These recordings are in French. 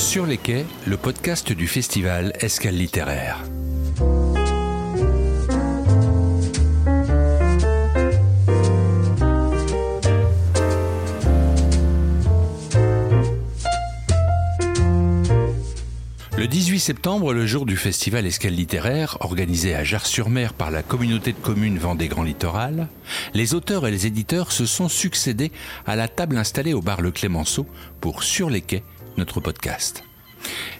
Sur les quais, le podcast du festival Escale littéraire. Le 18 septembre, le jour du festival Escale littéraire, organisé à Jars-sur-Mer par la communauté de communes Vendée Grand Littoral, les auteurs et les éditeurs se sont succédés à la table installée au bar Le Clémenceau pour Sur les quais, notre podcast.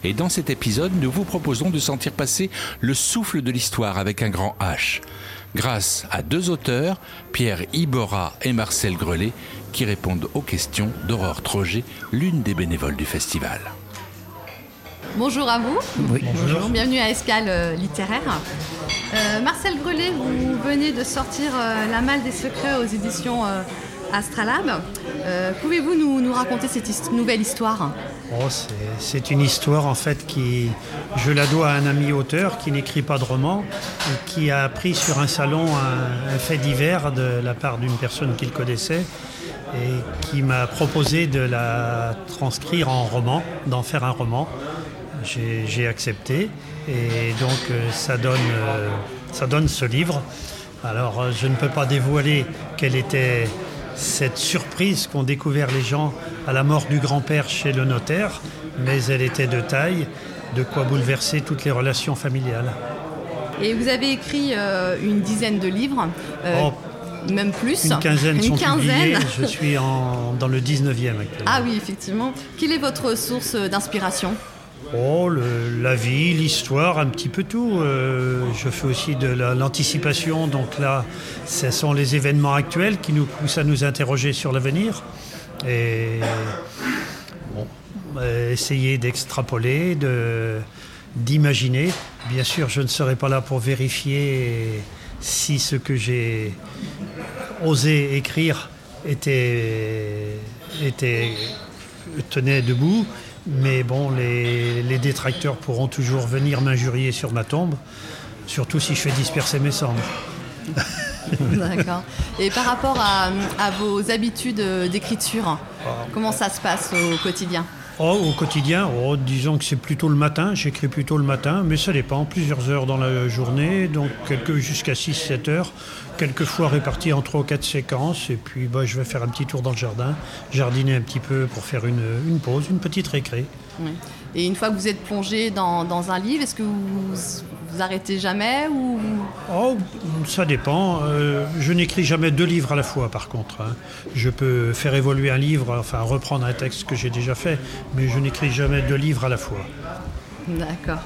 Et dans cet épisode, nous vous proposons de sentir passer le souffle de l'histoire avec un grand H, grâce à deux auteurs, Pierre Ibora et Marcel Grelet, qui répondent aux questions d'Aurore Troget, l'une des bénévoles du festival. Bonjour à vous. Bonjour. Bienvenue à Escale euh, littéraire. Euh, Marcel Grelet, vous venez de sortir euh, La Malle des secrets aux éditions euh, Astralab. Euh, Pouvez-vous nous, nous raconter cette his- nouvelle histoire? Oh, c'est- une histoire en fait qui, je la dois à un ami auteur qui n'écrit pas de roman et qui a appris sur un salon un, un fait divers de la part d'une personne qu'il connaissait et qui m'a proposé de la transcrire en roman, d'en faire un roman. J'ai accepté et donc euh, ça donne, euh, ça donne ce livre. Alors euh, je ne peux pas dévoiler quelle était cette surprise qu'ont découvert les gens à la mort du grand-père chez le notaire, mais elle était de taille, de quoi bouleverser toutes les relations familiales. Et vous avez écrit euh, une dizaine de livres, euh, Oh, même plus. une quinzaine Une sont publiés, quinzaine. je suis en- dans le 19e actuellement. Ah oui, effectivement. Quelle est votre source d'inspiration? Oh, la vie, l'histoire, un petit peu tout. Euh, je fais aussi de la- l'anticipation, donc là, ce sont les événements actuels qui nous poussent à nous interroger sur l'avenir. Et euh, essayer d'extrapoler, de- d'imaginer. Bien sûr, je ne serai pas là pour vérifier si ce que j'ai osé écrire était tenait debout. Mais bon, les, les détracteurs pourront toujours venir m'injurier sur ma tombe, surtout si je fais disperser mes cendres. D'accord. Et par rapport à, à vos habitudes d'écriture, comment ça se passe au quotidien? Oh, au quotidien, oh, disons que c'est plutôt le matin, j'écris plutôt le matin, mais ça dépend, plusieurs heures dans la journée, donc quelques jusqu'à 6-7 heures, quelquefois réparties en 3 ou 4 séquences, et puis bah, je vais faire un petit tour dans le jardin, jardiner un petit peu pour faire une, une pause, une petite récré. Oui. Et une fois que vous êtes plongé dans, dans un livre, est-ce que vous vous arrêtez jamais ou Oh, ça dépend. Euh, je n'écris jamais deux livres à la fois, par contre. hein. Je peux faire évoluer un livre, enfin reprendre un texte que j'ai déjà fait, mais je n'écris jamais deux livres à la fois. D'accord.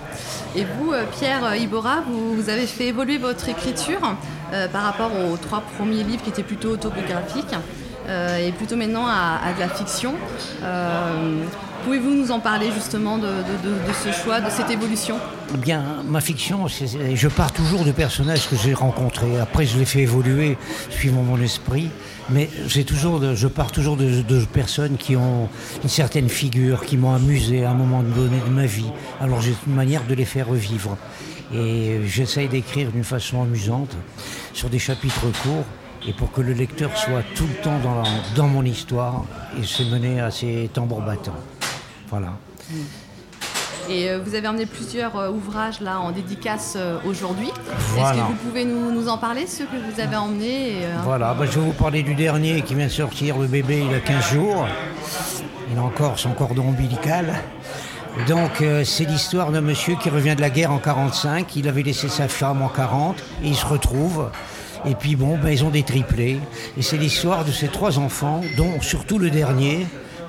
Et vous, euh, Pierre Ibora, vous, avez fait évoluer votre écriture euh, par rapport aux trois premiers livres qui étaient plutôt autobiographiques euh, et plutôt maintenant à de la fiction. Pouvez-vous nous en parler justement de, ce choix, de cette évolution? Eh Bien, ma fiction, je pars toujours de personnages que j'ai rencontrés. Après, je les fais évoluer suivant mon esprit. Mais toujours je pars toujours de, personnes qui ont une certaine figure, qui m'ont amusé à un moment donné de ma vie. Alors j'ai une manière de les faire revivre. Et j'essaye d'écrire d'une façon amusante sur des chapitres courts. Et pour que le lecteur soit tout le temps dans, mon histoire et se mener à ses tambours battants. Voilà. Et euh, vous avez emmené plusieurs euh, ouvrages là en dédicace euh, aujourd'hui. Est-ce que vous pouvez nous, nous en parler, ceux que vous avez emmenés et, Voilà, bah, je vais vous parler du dernier qui vient de sortir, le bébé, il a 15 jours. Il a encore son cordon ombilical. Donc c'est l'histoire d'un monsieur qui revient de la guerre en 45. Il avait laissé sa femme en 40 et il se retrouve. Et puis bon, ben, ils ont des triplés. Et c'est l'histoire de ces trois enfants, dont surtout le dernier,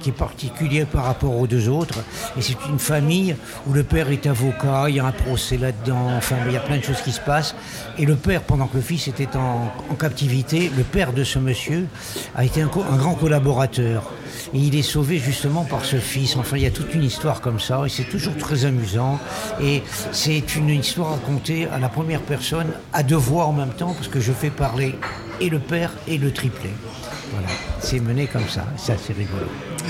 qui est particulier par rapport aux deux autres. Et c'est une famille où le père est avocat, il y a un procès là-dedans, enfin il y a plein de choses qui se passent. Et le père, pendant que le fils était en, captivité, le père de ce monsieur a été un, grand collaborateur. Et il est sauvé justement par ce fils. Enfin, il y a toute une histoire comme ça, et c'est toujours très amusant. Et c'est une histoire racontée à la première personne, à deux voix en même temps, parce que je fais parler et le père et le triplet. Voilà, c'est mené comme ça, c'est assez rigolo.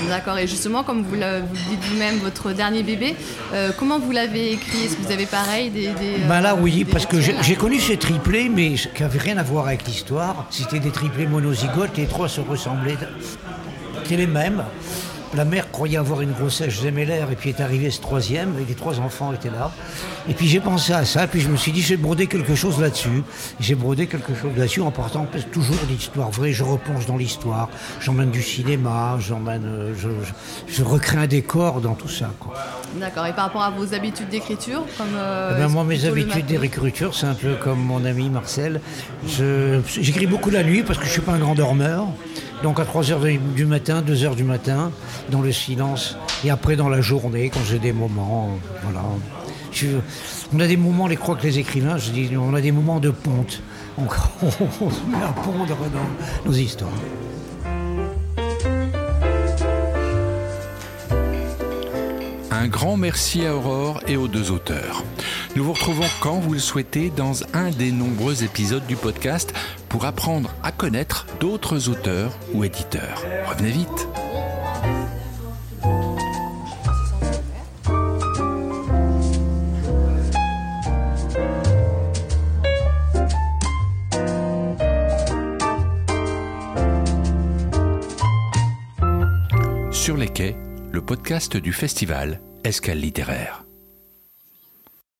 D'accord. Et justement, comme vous, le vous dites vous-même, votre dernier bébé, euh, comment vous l'avez écrit? Est-ce que vous avez pareil des, des, Ben là, euh, oui, des parce que j'ai connu ces triplés, mais qui n'avaient rien à voir avec l'histoire. C'était des triplés monozygotes, les trois se ressemblaient. C'était les mêmes. La mère croyait avoir une grossesse gémellaire et puis est arrivée ce troisième et les trois enfants étaient là. Et puis j'ai pensé à ça, puis je me suis dit, j'ai brodé quelque chose là-dessus. J'ai brodé quelque chose là-dessus en partant toujours l'histoire vraie. Je replonge dans l'histoire, j'emmène du cinéma, j'emmène, euh, je, recrée un décor dans tout ça. D'accord. Et par rapport à vos habitudes d'écriture, comme euh, eh ben, moi, mes habitudes d'écriture, c'est un peu comme mon ami Marcel. j'écris beaucoup la nuit parce que je suis pas un grand dormeur. Donc à 3h du matin, 2h du matin, dans le silence, et après dans la journée, quand j'ai des moments, voilà. on a des moments, les crois que les écrivains, je dis, on a des moments de ponte. On, on se met à pondre dans nos histoires. Un grand merci à Aurore et aux deux auteurs. Nous vous retrouvons quand vous le souhaitez dans un des nombreux épisodes du podcast pour apprendre à connaître d'autres auteurs ou éditeurs. Revenez vite. Sur les quais, le podcast du festival Escale littéraire.